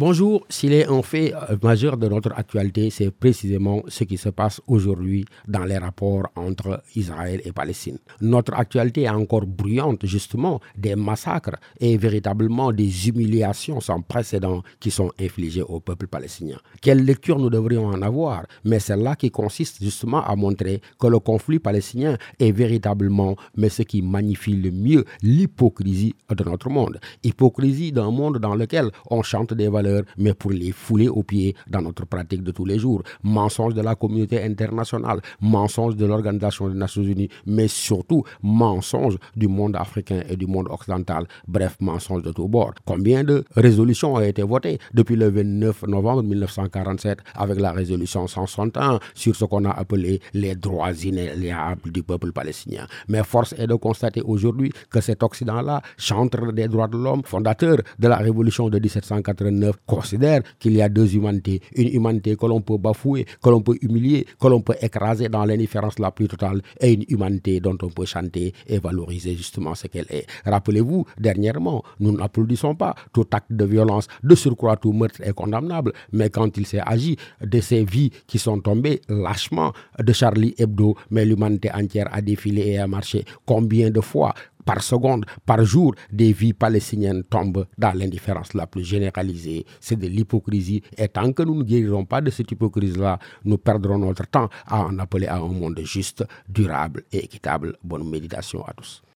Bonjour, s'il est un fait euh, majeur de notre actualité, c'est précisément ce qui se passe aujourd'hui dans les rapports entre Israël et Palestine. Notre actualité est encore bruyante, justement, des massacres et véritablement des humiliations sans précédent qui sont infligées au peuple palestinien. Quelle lecture nous devrions en avoir? Mais c'est là qui consiste justement à montrer que le conflit palestinien est véritablement, mais ce qui magnifie le mieux l'hypocrisie de notre monde. Hypocrisie d'un monde dans lequel on chante des mais pour les fouler aux pieds dans notre pratique de tous les jours. Mensonge de la communauté internationale, mensonge de l'Organisation des Nations Unies, mais surtout mensonge du monde africain et du monde occidental. Bref, mensonge de tous bords. Combien de résolutions ont été votées depuis le 29 novembre 1947 avec la résolution 161 sur ce qu'on a appelé les droits inaliénables du peuple palestinien? Mais force est de constater aujourd'hui que cet Occident-là, chantre des droits de l'homme, fondateur de la révolution de 1789, considère qu'il y a deux humanités. Une humanité que l'on peut bafouer, que l'on peut humilier, que l'on peut écraser dans l'indifférence la plus totale, et une humanité dont on peut chanter et valoriser justement ce qu'elle est. Rappelez-vous, dernièrement, nous n'applaudissons pas tout acte de violence, de surcroît tout meurtre est condamnable, mais quand il s'est agi de ces vies qui sont tombées lâchement de Charlie Hebdo, mais l'humanité entière a défilé et a marché. Combien de fois par seconde, par jour, des vies palestiniennes tombent dans l'indifférence la plus généralisée. C'est de l'hypocrisie. Et tant que nous ne guérirons pas de cette hypocrisie-là, nous perdrons notre temps à en appeler à un monde juste, durable et équitable. Bonne méditation à tous.